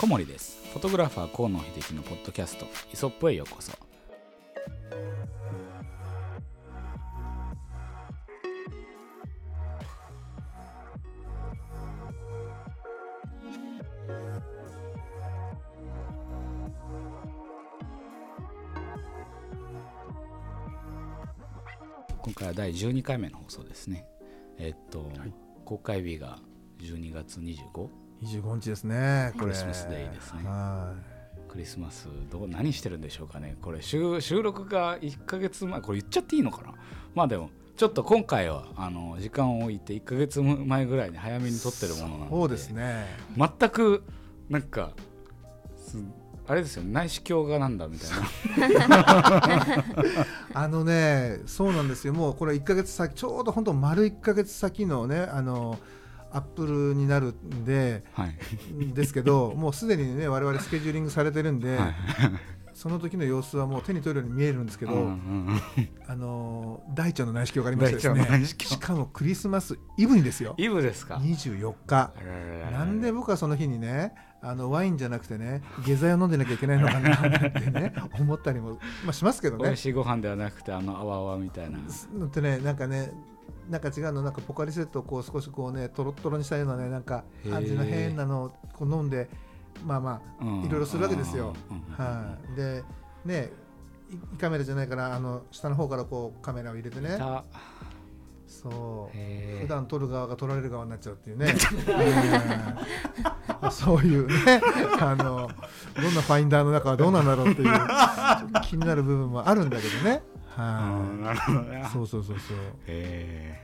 小森です。フォトグラファー河野秀樹のポッドキャスト。イソップへようこそ。今回は第12回目の放送ですね。えっと、はい。公開日が12月 25? 25日ですね。クリスマスデーですねはクリスマスどう何してるんでしょうかねこれ収収録が1ヶ月前これ言っちゃっていいのかな？まあでもちょっと今回はあの時間を置いて1ヶ月前ぐらいに早めに撮ってるものなのでい。そうですね。全くなんかすあれですよね内視鏡がなんだみたいな あのね、そうなんですよ。もうこれ1ヶ月先、ちょうど本当丸1ヶ月先のね、あの。アップルになるんで、はい、ですけど、もうすでにね、我々スケジューリングされてるんで。はい。その時の様子はもう手に取るように見えるんですけど、うんうんあの大腸の内視鏡がありましてです大腸のね内視鏡。しかもクリスマスイブにですよ。イブですか？24日。なんで僕はその日にねあのワインじゃなくてね下剤を飲んでなきゃいけないのかなってね思ったりも、まあ、しますけどね。美味。しいご飯ではなくてあのあわあわみたいな。のってねなんかねなんか違うのなんかポカリセットをこう少しこうねとろっとろにしたようなねなんかへー味の変なのをこう飲んでまあまあうん。いろいろするわけですよ。はい、でねい胃カメラじゃないからあの下の方からこうカメラを入れてね。たそう。普段撮る側が撮られる側になっちゃうっていうね。うん。そういうね。あのどんなファインダーの中はどうなんだろうっていう気になる部分もあるんだけどねうんはなるほどね。いそうそうそうそう。へ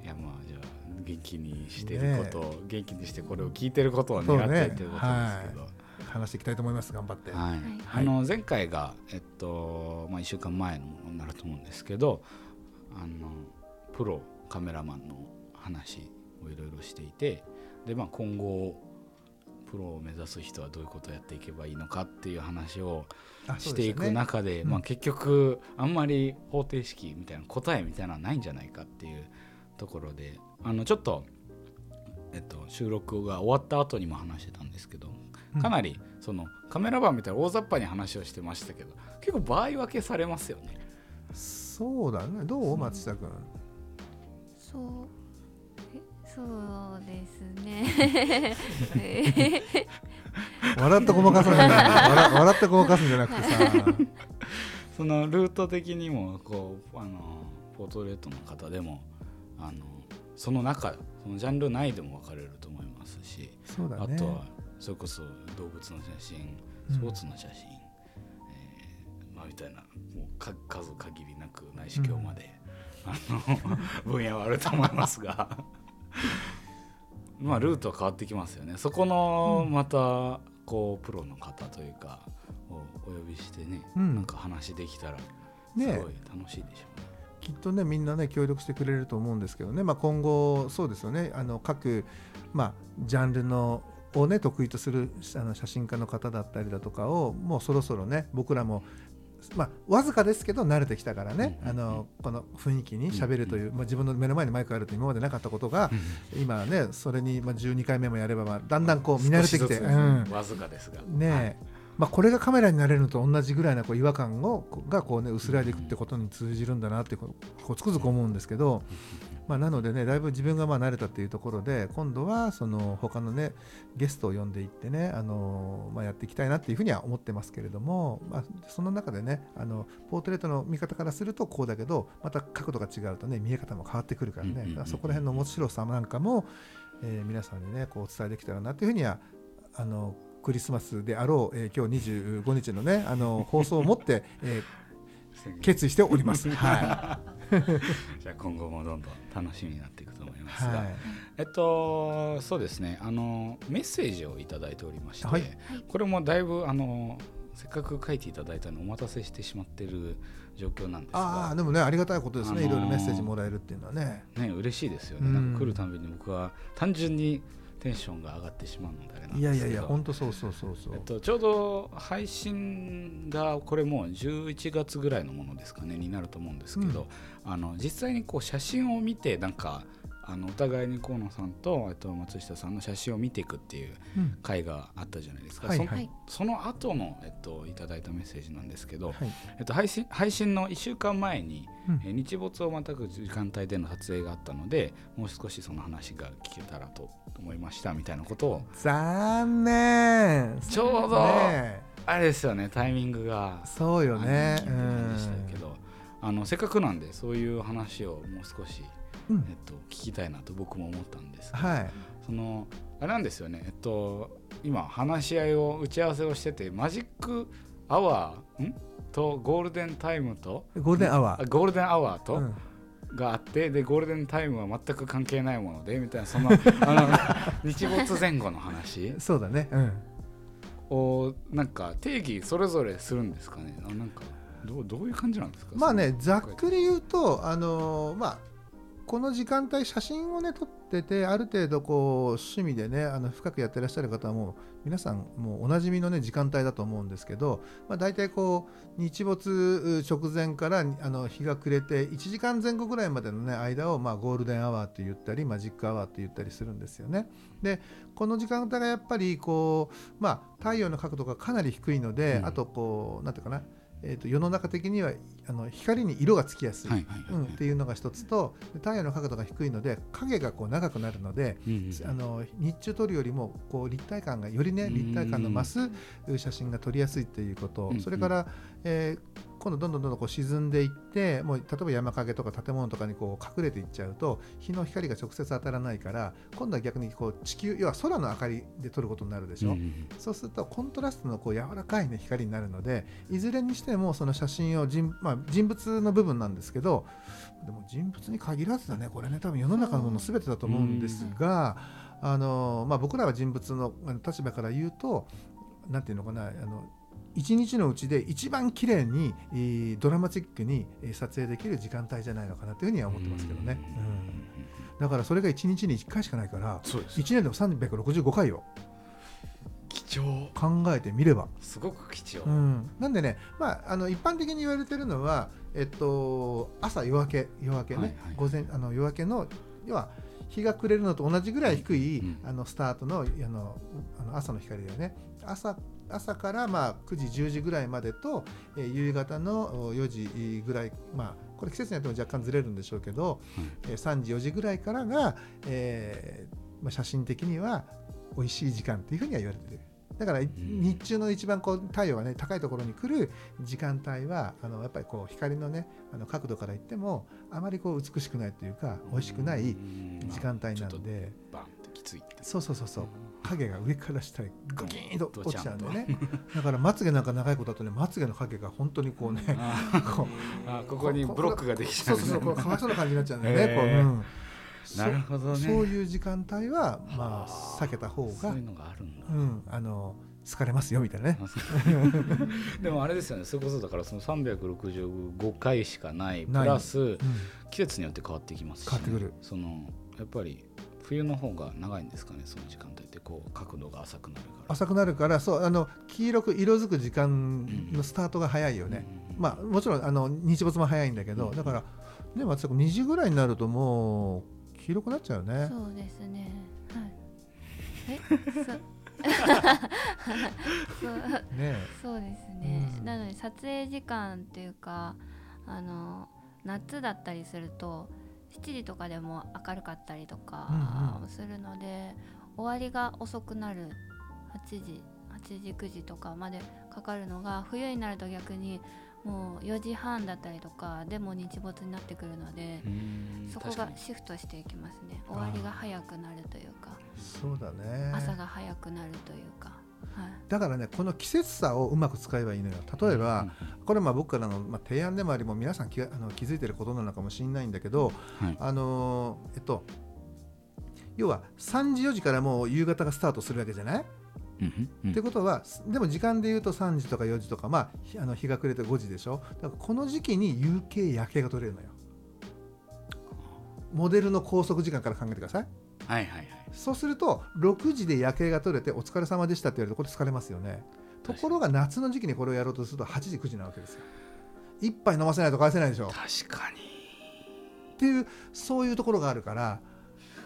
えいやまあじゃあ元気にしてることを、元気にしてこれを聞いてることを願ってっていうことですけど、話していきたいと思います。頑張って。はい。あの前回が、えっとまあ、1週間前のものになると思うんですけどあのプロカメラマンの話をいろいろしていてで、まあ、今後プロを目指す人はどういうことをやっていけばいいのかっていう話をしていく中でうん。まあ、結局あんまり方程式みたいな答えみたいなのはないんじゃないかっていうところであのちょっと、えっと、収録が終わった後にも話してたんですけどうん。かなりそのカメラマンみたいな大雑把に話をしてましたけど結構場合分けされますよね。そうだね。どう？松下君。そう。えそうですね。え笑ってごまかすんじゃない。笑笑ってごまかすんじゃなくてさ。そのルート的にもこうあのポートレートの方でもあのその中そのジャンル内でも分かれると思いますし、そうだね。あとはそれこそ動物の写真うん。スポーツの写真、えーまあ、みたいなもうか数限りなく内視鏡まで、あの 分野はあると思いますが。まあルートは変わってきますよね。そこのまたこうプロの方というかをお呼びしてね、うん。なんか話できたらすごいね楽しいでしょう。ね。きっとねみんなね協力してくれると思うんですけどね、まあ、今後そうですよね。あの各、まあ、ジャンルのをね得意とするあの写真家の方だったりだとかをもうそろそろね僕らもまあ、わずかですけど慣れてきたからね、あのこの雰囲気にしゃべるという、まあ、自分の目の前にマイクがあると今までなかったことが、今ねそれにまあ12回目もやれば、まあ、だんだんこう見慣れてきて、わずかですが。ねまあ、これがカメラになれるのと同じぐらいなこう違和感をこがこう、ね、薄らいでいくってことに通じるんだなってこうつくづく思うんですけど、まあ、なのでねだいぶ自分がまあ慣れたっていうところで今度はその他のねゲストを呼んでいってねあの、まあ、やっていきたいなっていうふうには思ってますけれども、まあ、その中でねあのポートレートの見方からするとこうだけどまた角度が違うとね見え方も変わってくるからね、そこら辺の面白さなんかも、えー皆さんにねこうお伝えできたらなというふうにはあのクリスマスであろう、えー今日25日のねあの放送をもって、えー決意しております。はい じゃあ今後もどんどん楽しみになっていくと思いい、ますが、はい、えっとそうですね。あのメッセージをいただいておりまして、はい。これもだいぶあのせっかく書いていただいたのにお待たせしてしまっている状況なんですあがあでもねありがたいことですね、あのーいろいろメッセージもらえるっていうのはね。ね嬉しいですよね、うん。なんか来るたびに僕は単純にテンションが上がってしまうのであれなんですけどいやいやいや本当そうそうそうそう。えっと、ちょうど配信がこれもう11月ぐらいのものですかねになると思うんですけど、あの実際にこう写真を見てなんかあのお互いに河野さんとえっと松下さんの写真を見ていくっていううん。回があったじゃないですか、はいそはい。その後のえっといただいたメッセージなんですけど、はい。えっと、配信配信の1週間前に、うん。えー日没をまたぐ時間帯での撮影があったのでもう少しその話が聞けたらと思いましたみたいなことを。残念。ちょうどねあれですよねタイミングが。そうよね。でしたけど、あのせっかくなんでそういう話をもう少し、うんえっと、聞きたいなと僕も思ったんですうんはい。そのあれなんですよね。えっと今話し合いを打ち合わせをしててマジックアワーん？とゴールデンタイムとゴールデンアワー。あゴールデンアワーと、うん。があってでゴールデンタイムは全く関係ないものでみたいなその あの日没前後の話。そうだね。うん。をなんか定義それぞれするんですかね。あなんかどうどういう感じなんですか？まあねざっくり言うとあのーまあこの時間帯写真をね撮っててある程度こう趣味でねあの深くやってらっしゃる方はもう皆さんもうおなじみのね時間帯だと思うんですけど、まあ、大体こう日没直前からあの日が暮れて1時間前後ぐらいまでのね間をまあゴールデンアワーって言ったりマジックアワーって言ったりするんですよね。でこの時間帯がやっぱりこうまあ太陽の角度がかなり低いので、うんあとこうなんていうかなえー、と世の中的にはあの光に色がつきやすい、っていうのが一つとで太陽の角度が低いので影がこう長くなるので、うんうんあの日中撮るよりもこう立体感がよりねうん。立体感の増す写真が撮りやすいっていうこと、うん。それから、えー今度どんどんどんどんこう沈んでいってもう例えば山陰とか建物とかにこう隠れていっちゃうと日の光が直接当たらないから今度は逆にこう地球要は空の明かりで撮ることになるでしょ？うんうんそうするとコントラストのこう柔らかい、ね、光になるのでいずれにしてもその写真を人,、まあ、人物の部分なんですけどでも人物に限らずだねこれね。多分世の中のもの全てだと思うんですが、あのまあ、僕らは人物の立場から言うとなんていうのかなあの一日のうちで一番綺麗に、えードラマチックにえー撮影できる時間帯じゃないのかなというふうには思ってますけどね、うん。だからそれが一日に1回しかないからそうです。1年でも365回を貴重。考えてみれば。すごく貴重、うん、なんでね、まあ、あの一般的に言われてるのは、えっと、朝夜明け夜明けね、はいはい。午前あの夜明けの要は日が暮れるのと同じぐらい低い、うん。あのスタートのあのあの朝の光だよね。朝朝からまあ9時10時ぐらいまでと、えー夕方のお4時ぐらいまあこれ季節によっても若干ずれるんでしょうけど、えー3時4時ぐらいからが、えーまあ、写真的には美味しい時間っていうふうには言われてるだから、日中の一番こう太陽がね高いところに来る時間帯はあのやっぱりこう光のねあの角度から言ってもあまりこう美しくないというか美味しくない時間帯なのでバンってきついそうそうそうそう。影が上から下へグキーンと落ちちゃうんでドね。だからまつげなんか長いことだとねまつげの影が本当にこうねあこうあここにブロックができちゃそううそうそうこうかわいそうな感じになっちゃうんだよね、へー。こううんなるほどね。そそういう時間帯はまあ避けた方がそういうのがあるんだ。うんあの好かれますよみたいなね。でもあれですよね。それこそだからその365回しかないプラスうん。季節によって変わってきますし、変わってくる。そのやっぱり冬の方が長いんですかねその時間帯ってこう角度が浅くなるから。浅くなるからそうあの黄色く色づく時間のスタートが早いよね、まあもちろんあの日没も早いんだけど、うん。だからでも2時ぐらいになるともう黄色くなっちゃうよね。そうですね。はい。え？そう そう。ねそうですね、うん。なので撮影時間っていうかあの夏だったりすると7時とかでも明るかったりとかうんうん。するので、終わりが遅くなる。8時8時9時とかまでかかるのが冬になると逆にもう4時半だったりとかでも日没になってくるので、うんそこがシフトしていきますね。終わりが早くなるというか。そうだね。朝が早くなるというか、はい、だからねこの季節差をうまく使えばいいのよ。例えば、これまあ僕からのまあ提案でもありも皆さん気があの気づいてることなのかもしれないんだけど、はい。あのーえっと要は3時4時からもう夕方がスタートするわけじゃない、ってことはでも時間で言うと3時とか4時とか、まあひ、あの日が暮れて5時でしょ？だからこの時期に夕景夜景が撮れるのよ。モデルの拘束時間から考えてください。はいはいはい。そうすると6時で夜景が撮れてお疲れ様でしたって言われるとこれ疲れますよね。ところが夏の時期にこれをやろうとすると8時9時なわけですよ。一杯飲ませないと返せないでしょ？確かに。っていうそういうところがあるから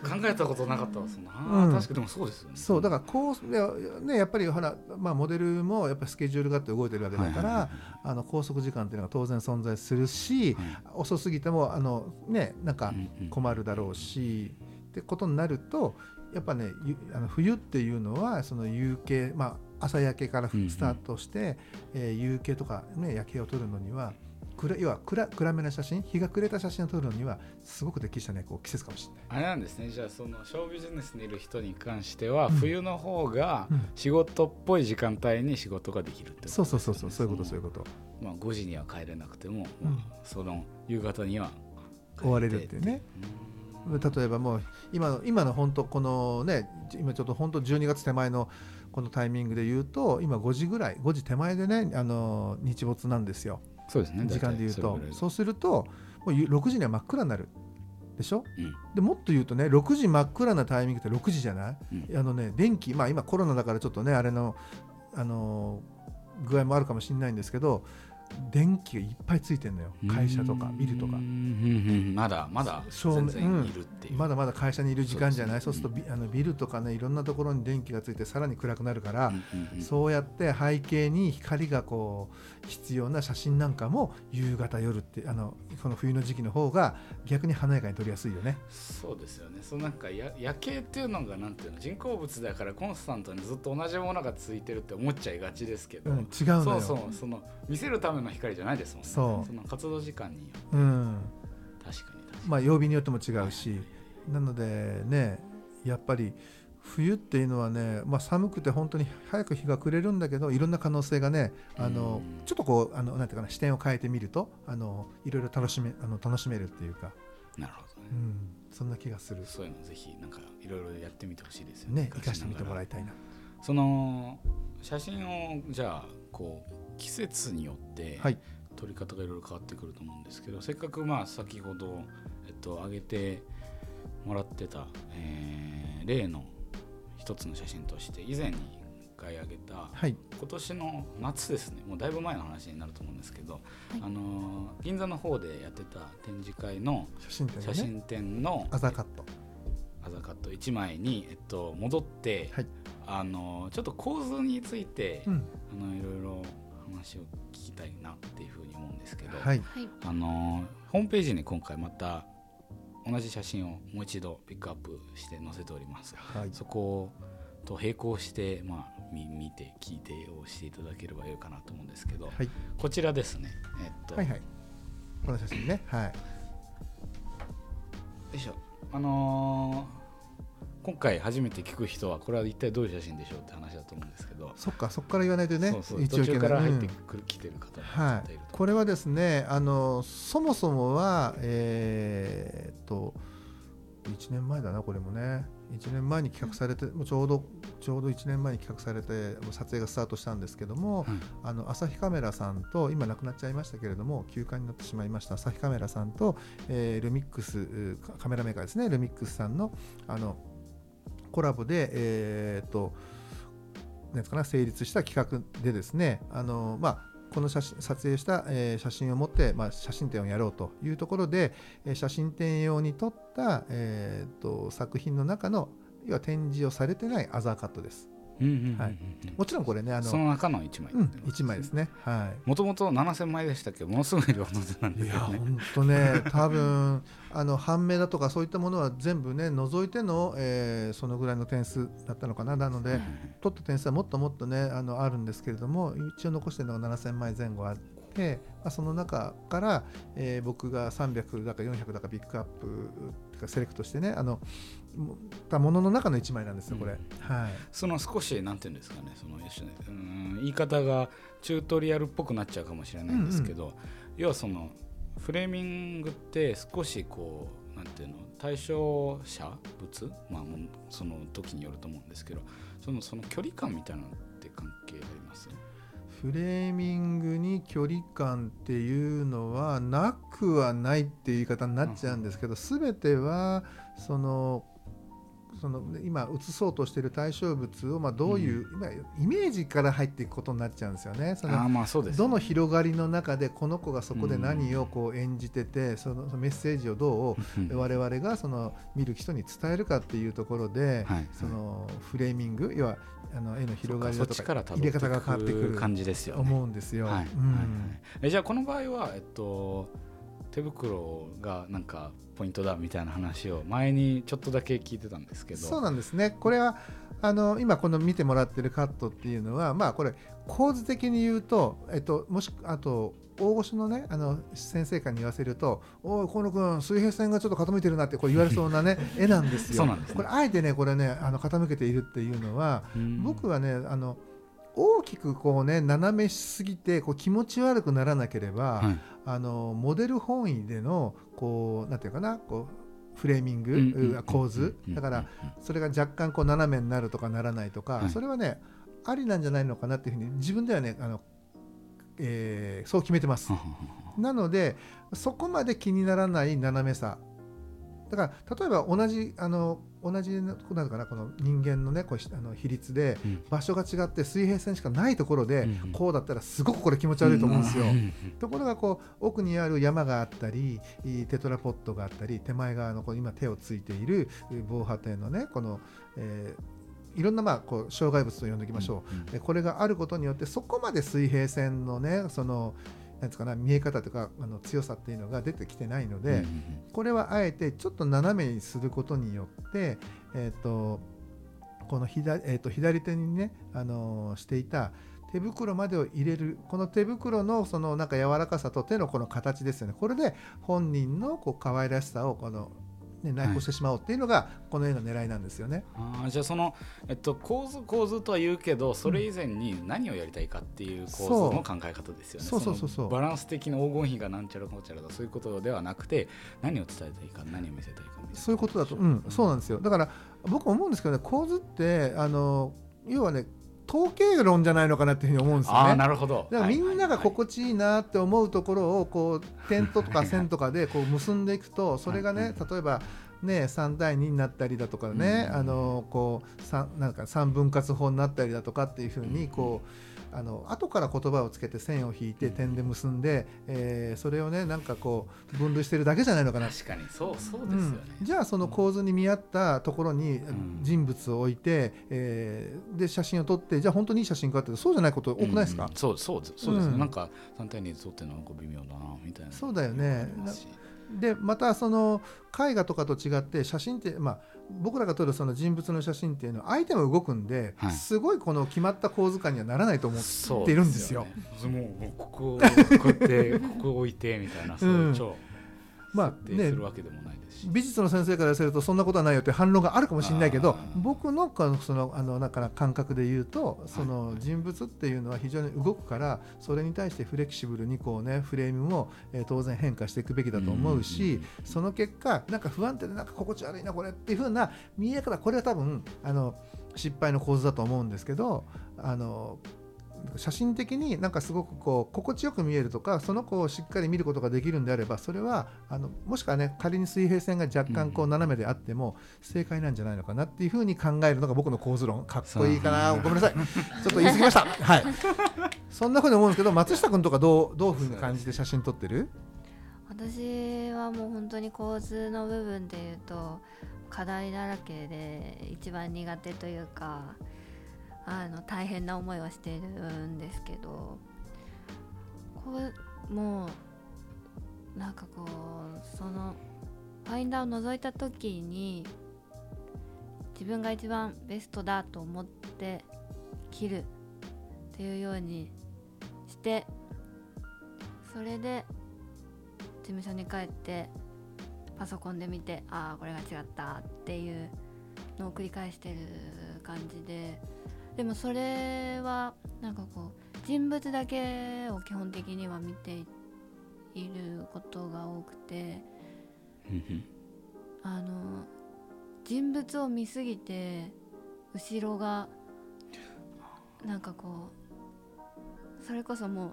考えたことなかったわそんな、うん。確かにでもそうですよね。そうだからこうでねやっぱりほら、まあ、モデルもやっぱりスケジュールがあって動いてるわけだから、はいはいあの拘束時間っていうのが当然存在するし、はい。遅すぎてもあのねなんかうんうん困るだろうし、ってことになるとやっぱねゆあの冬っていうのはその夕景まあ朝焼けからうんうんスタートして、えー夕景とか、ね、夜景を撮るのには暗要は暗暗めな写真日が暮れた写真を撮るのにはすごく適したねこう季節かもしれない。あれなんですね。じゃあそのショービジネスにいる人に関しては、うん。冬の方がうん。仕事っぽい時間帯に仕事ができるってことね。そうそうそうそうそういうことそういうこと。まあ、5時には帰れなくても、うん。まあ、その夕方には終われるっていうね。例えばもう今の今の本当このね今ちょっと本当12月手前のこのタイミングで言うと今5時ぐらい5時手前でねあの日没なんですよそうですね。時間で言うと。そうするともうゆ6時には真っ暗になるでしょ？うん。でもっと言うとね6時真っ暗なタイミングって6時じゃない、うん。あのね電気まあ今コロナだからちょっとねあれのあの具合もあるかもしれないんですけど電気がいっぱいついてるのよ。会社とかビルとか。うんうんうん。まだまだ照明全然いるっていう、まだまだ会社にいる時間じゃない。そううするとビあのビルとかねいろんなところに電気がついてさらに暗くなるから、うんうんうん。そうやって背景に光がこう必要な写真なんかも夕方夜ってあのこの冬の時期の方が逆に華やかに撮りやすいよね。そうですよね。そのなんかや夜景っていうのがなんていうの人工物だからコンスタントにずっと同じものがついてるって思っちゃいがちですけど、うん、違うのよ。そうそう。その見せるための光じゃないですもんね。そう。の活動時間にようん。確かに確かに。まあ曜日によっても違うし。なのでねやっぱり冬っていうのはね、まあ、寒くて本当に早く日が暮れるんだけどいろんな可能性がねあのうん。ちょっとこうあのなんていうかな視点を変えてみるとあのいろいろ楽しめあの楽しめるっていうか、なるほどね。うん、そんな気がする。そういうのぜひなんかいろいろやってみてほしいですよね。ね生かしてみてもらいたいな。その写真をじゃあこう季節によってはい。撮り方がいろいろ変わってくると思うんですけど、せっかくまあ先ほど、えっと、上げてもらってた、えー例の一つの写真として以前に一回上げたはい。今年の夏ですね。もうだいぶ前の話になると思うんですけど、い。あのー銀座の方でやってた展示会の写真展がね。写真展のアザカット。アザカット1枚に、えっと、戻って、はい。あのちょっと構図について、うん。あのいろいろ話を聞きたいなっていうふうに思うんですけど、はい。はい。あのホームページに今回また同じ写真をもう一度ピックアップして載せております。はい。そこと並行して、まあ、見見て聞いてをしていただければよいかなと思うんですけど、はい。こちらですね、えっとはいはい。この写真ね。はい。よいしょ。あのー今回初めて聞く人はこれは一体どういう写真でしょうって話だと思うんですけど、そっかそっから言わないとねそうそう。一応途中から入ってうんくる、来てる方もはい。これはですねあのそもそもはえーっと1年前だなこれもね。1年前に企画されてもうちょうどちょうど1年前に企画されてもう撮影がスタートしたんですけども、うんあの朝日カメラさんと今亡くなっちゃいましたけれども休館になってしまいました朝日カメラさんと、えールミックスうカカメラメーカーですねルミックスさんのあのコラボでえーっとですかね成立した企画でですねあのまあこの写真撮影した、えー写真を持って、まあ、写真展をやろうというところで、えー写真展用に撮った、えー、と作品の中の要は展示をされてないアザーカットです。もちろんこれねあの、その中の1枚うん、1枚ですね。はもともと7000枚でしたっけ？どものすごい量の出なんい、いやですよね。本当ね多分あの判明だとかそういったものは全部ね除いての、えーそのぐらいの点数だったのかな。なので、取った点数はもっともっとねあのあるんですけれども一応残してるのが7000枚前後あって、まあ、その中から、えー僕が300だか400だかピックアップセレクトしてねあのもたものの中の1枚なんですよこれ、はい。その少しなんていうんですかねそのうん言い方がチュートリアルっぽくなっちゃうかもしれないんですけど、要はそのフレーミングって少しこうなんていうの対象者物、まあ、その時によると思うんですけどそのその距離感みたいなのって関係あります？フレーミングに距離感っていうのはなくはないっていう言い方になっちゃうんですけど、全てはそのその今映そうとしている対象物をまあどういう、今イメージから入っていくことになっちゃうんですよね。そのあーまあそうですどの広がりの中でこの子がそこで何をこう演じてて、そのそのメッセージをどうんう我々がその見る人に伝えるかっていうところで、はいそのフレーミング要はあの絵の広がりだとか入れ方が変わってくる感じですよね。思うんですよ。はいはいうんはい。えじゃあこの場合は、えっと、手袋がなんかポイントだみたいな話を前にちょっとだけ聞いてたんですけどそうなんですね。これはあの今この見てもらってるカットっていうのはまあこれ構図的に言うとえっともしあと大御所のねあの先生からに言わせると「おい河野君水平線がちょっと傾いてるな」ってこう言われそうなね 絵なんですよ。そうなんですねこれあえてねこれねあの傾けているっていうのはうん僕はねあの大きくこうね斜めしすぎてこう気持ち悪くならなければ、はいあのモデル本位でのこうなんていうかなこうフレーミング、構図だからそれが若干こう斜めになるとかならないとか、はいそれはねありなんじゃないのかなっていうふうに自分ではねあの、えーそう決めてます。なのでそこまで気にならない斜めさだから例えば同じあの同じなんていうかなこの人間のねこうあの比率でうん。場所が違って水平線しかないところでうんこうだったらすごくこれ気持ち悪いと思うんですよ。んところがこう奥にある山があったりいテトラポットがあったり手前側のこう今手をついているえー防波堤のねこの、えーいろんなまあこう障害物と呼んでおきましょう、でこれがあることによってそこまで水平線のねそのなんですかな見え方とかあの強さっていうのが出てきてないので、これはあえてちょっと斜めにすることによって、えー、とこの左,、えー、と左手にね、あのーしていた手袋までを入れるこの手袋のそのなんか柔らかさと手のこの形ですよね。これで本人のこう可愛らしさをこの、ね、内包してしまおうっていうのがこの絵の狙いなんですよね。あーじゃあその、えっと、構図構図とは言うけどそれ以前に何をやりたいかっていう構図の考え方ですよね。そうそうそうそうのバランス的な黄金比がなんちゃらこうちゃらだそういうことではなくて何を伝えたいか何を見せたいかみたいなそういうことだと、うん、そうなんですよ。だから僕思うんですけどね構図ってあの要はね統計論じゃないのかなっていうふうに思うんですよね。なるほど。だからみんながはい心地いいなって思うところをこう点とか線とかでこう結んでいくとそれがね例えばね3対2になったりだとかねうんあのこう三なんか3分割法になったりだとかっていうふうにこうあの後から言葉をつけて線を引いて点で結んでえーそれをねなんかこう分類してるだけじゃないのかな。確かに。そうそうですよね。うん、じゃあその構図に見合ったところにん。人物を置いて、えーで写真を撮ってじゃあ本当にいい写真かってそうじゃないこと多くないですか、うん。そうそうですそうですね、うん。なんか3対2で撮ってなんか微妙だなみたいな。そうだよねでまたその絵画とかと違って写真って、まあ、僕らが撮るその人物の写真っていうのは相手も動くんで、はい。すごいこの決まった構図感にはならないと思そうっているんですよ。ねもうもうここをこうやってここを置いてみたいなそういう超まあ設定するわけでもないですし、美術の先生からするとそんなことはないよって反論があるかもしれないけど僕のそのあのだから感覚で言うとその人物っていうのは非常に動くからそれに対してフレキシブルにこうねフレームも、えー当然変化していくべきだと思うしその結果なんか不安定でなんか心地悪いなこれっていう風な見え方これは多分あの失敗の構図だと思うんですけどあの写真的になんかすごくこう心地よく見えるとかその子をしっかり見ることができるんであればそれはあのもしくはね仮に水平線が若干こう斜めであっても正解なんじゃないのかなっていうふうに考えるのが僕の構図論かっこいいかなごめんなさいちょっと言い過ぎましたはいそんなふうに思うんですけど松下君とかどうどういうふうに感じて写真撮ってる？私はもう本当に構図の部分で言うと課題だらけで一番苦手というかあの大変な思いをしてるんですけどこうもうなんかこうそのファインダーを覗いた時に自分が一番ベストだと思って切るっていうようにしてそれで事務所に帰ってパソコンで見てああこれが違ったっていうのを繰り返してる感じででもそれはなんかこう人物だけを基本的には見ていることが多くてあの人物を見すぎて後ろがなんかこうそれこそもう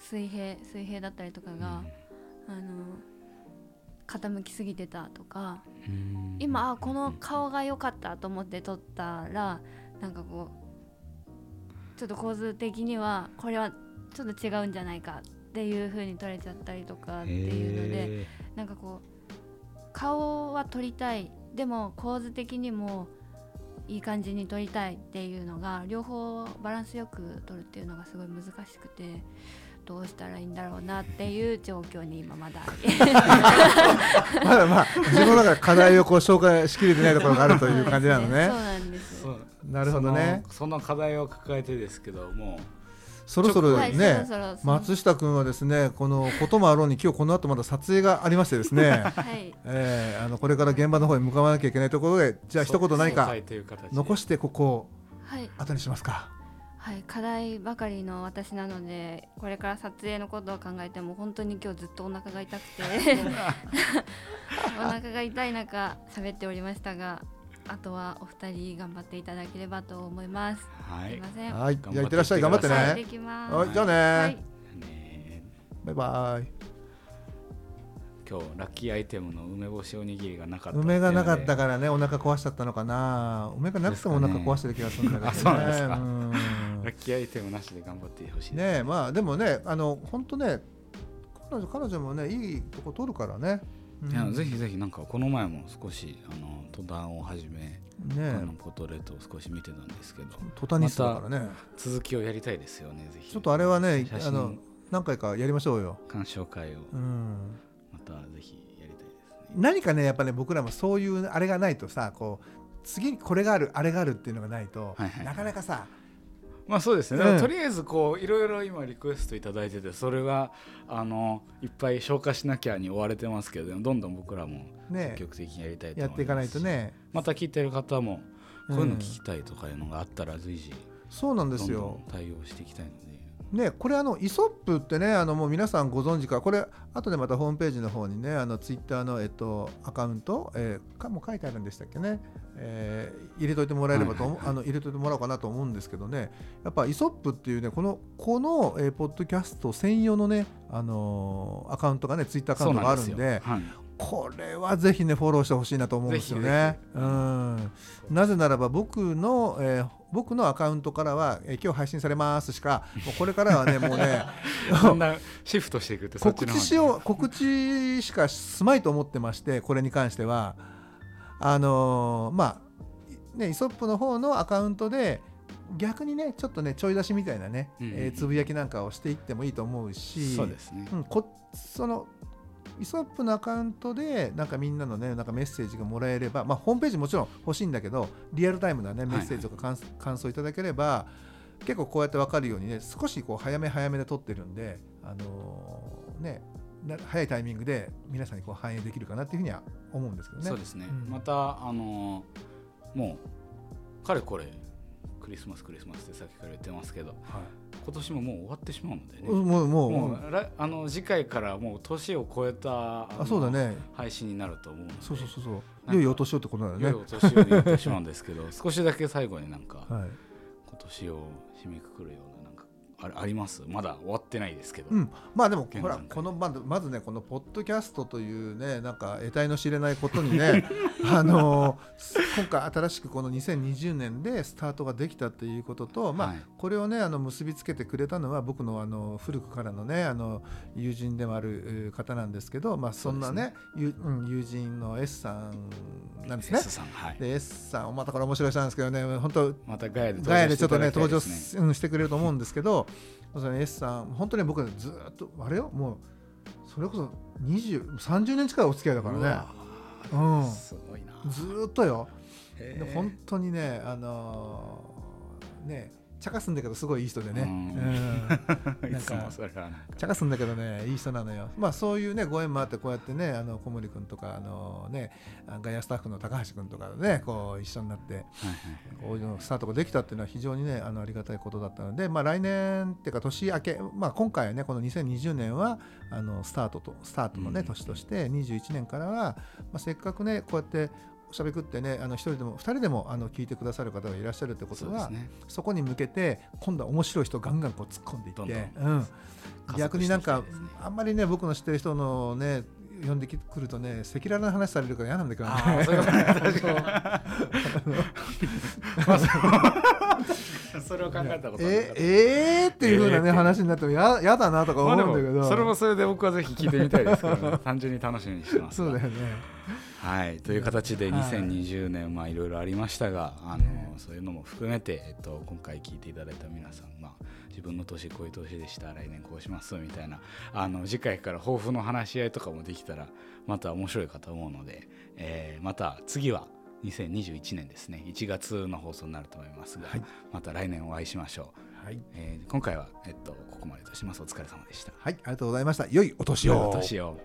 水平水平だったりとかが、あの傾きすぎてたとかうん。今あこの顔が良かったと思って撮ったらなんかこうちょっと構図的にはこれはちょっと違うんじゃないかっていう風に撮れちゃったりとかっていうのでへなんかこう顔は撮りたい。でも構図的にもいい感じに撮りたいっていうのが両方バランスよく撮るっていうのがすごい難しくてどうしたらいいんだろうなっていう状況に今まだまだ まあ自分の中で課題をこう紹介しきれてないところがあるという感じなのね。そう。なんです。なるほどね。そのその課題を抱えてですけども。そろそろはい、ね、松下君はですねこのこともあろうに今日この後まだ撮影がありましてですね、はい。えーあのこれから現場の方に向かわなきゃいけないところでじゃあ一言何か総裁という形で。残してここをはい。後にしますか。はい、課題ばかりの私なのでこれから撮影のことを考えても本当に今日ずっとお腹が痛くて お腹が痛い中喋っておりましたがあとはお二人頑張っていただければと思います。はいすいません。はい、頑張ってじゃあいってらっしゃい頑張ってね。はい。じゃあね、はい、ねバイバイ。今日ラッキーアイテムの梅干しおにぎりがなかった梅がなかったかからねお腹壊しちゃったのかな。梅がなくてもお腹壊してる気がするんだけどね。ですかねあそうなんですかうんラッキーアイテムなしで頑張ってほしいねえまあでもねあの本当ね彼女彼女もねいいとこ取るからね。うんいやぜひぜひなんかこの前も少しあの登壇を始め、ねこえのポートレートを少し見てたんですけどトタニストだからね。続きをやりたいですよねぜひちょっとあれはねあの何回かやりましょうよ。鑑賞会をうん。またぜひやりたいですね何かねやっぱね僕らもそういうあれがないとさこう次にこれがあるあれがあるっていうのがないと、はいはいなかなかさまあそうですね、うん。とりあえずこういろいろ今リクエストいただいててそれがあのいっぱい消化しなきゃに追われてますけどどんどん僕らもね積極的にやりたいと思いますやっていかないとね。また聞いてる方もこういうのうん。聞きたいとかいうのがあったら随時そうなんですよ。ん。対応していきたいのでね、これあのイソップってねあのもう皆さんご存知か。これ後でまたホームページの方にねあのツイッターの、えっと、アカウント、えーかもう書いてあるんでしたっけね、えー入れといてもらえればとはいはいはい。あの入れといてもらおうかなと思うんですけどね。やっぱイソップっていうねこのこの、えーポッドキャスト専用のね、あのーアカウントがねツイッターアカウントがあるんではいこれはぜひねフォローしてほしいなと思うんですよね。うん。なぜならば僕の、えー僕のアカウントからは、えー今日配信されますしかもうこれからはねもうね シフトしていくって告知しよう告知しかすまいと思ってましてこれに関しては。あのーまあねイソップの方のアカウントで逆にねちょっとねちょい出しみたいなね、うんうんえーつぶやきなんかをしていってもいいと思うしそうですね、うん、こそのイソップのアカウントでなんかみんなのねなんかメッセージがもらえれば、まあ、ホームページもちろん欲しいんだけどリアルタイムなねメッセージとか感,、感想いただければ結構こうやって分かるようにね少しこう早め早めで撮ってるんで、あのーねな早いタイミングで皆さんにこう反映できるかなっていうふうには思うんですけどね。そうですね、うん。またあのーもうかれこれクリスマスクリスマスってさっきから言ってますけどはい今年ももう終わってしまうのでね、うんもうもうもう来あの次回からもう年を超えたあそうだね。配信になると思うので。そうそうそうそう。か良いお年をってことだよね。良いお年を言ってしまうんですけど少しだけ最後になんか はい。今年を締めくくるようなああります？まだ終わってないですけど、うん、まあでもほらこのまずまずねこのポッドキャストというねなんか得体の知れないことにね あの今回新しくこの2020年でスタートができたっていうことと、まあはい。これをねあの結びつけてくれたのは僕のあの古くからのねあの友人でもあるえー方なんですけど、まあそんなねゆうん、友人の S さんなんですね。S さんはい。で S さんまたこれ面白い人なんですけどね本当またガヤでガヤでちょっとね登場してくれると思うんですけど、その S さん本当に僕ずーっとあれよもうそれこそ20 30年近いお付き合いだからね。うん。すごいな。ずーっとよ。本当にねあのーね茶化すんだけどすごいいい人でね、ううん。なんか茶化すんだけどねいい人なのよ。まあそういうねご縁もあってこうやってねあの小森君とかあのねガヤスタッフの高橋君とかねこう一緒になってこういうのスタートができたっていうのは非常にねあのありがたいことだったので、まあ、来年っていうか年明け、まあ、今回はねこの2020年はあのスタートとスタートのね、うん。年として21年からは、まあ、せっかくねこうやっておしゃべくってねあの一人でも二人でもあの聞いてくださる方がいらっしゃるってことはそね。そこに向けて今度は面白い人をガンガンこう突っ込んでいってうん、逆になんかあんまりね僕の知ってる人のね呼んでくるとね赤裸々な話されるから嫌なんだけどね それを考えたことええー、っていうふうなね、えー話になってもややだなとか思うんだけど、もそれもそれで僕はぜひ聞いてみたいですけど、ね、単純に楽しみにしてます。そうだよね。はい、という形ではい。2020年、まあいろいろありましたがあの、ねそういうのも含めて、えっと、今回聞いていただいた皆さん、まあ、自分の年こういう年でした来年こうしますみたいなあの次回から抱負の話し合いとかもできたらまた面白いかと思うので、えーまた次は2021年ですね。1月の放送になると思いますが、はい。また来年お会いしましょう、はい、えー今回は、えっと、ここまでとします。お疲れ様でした。はい、ありがとうございました。良いお年を。良いお年を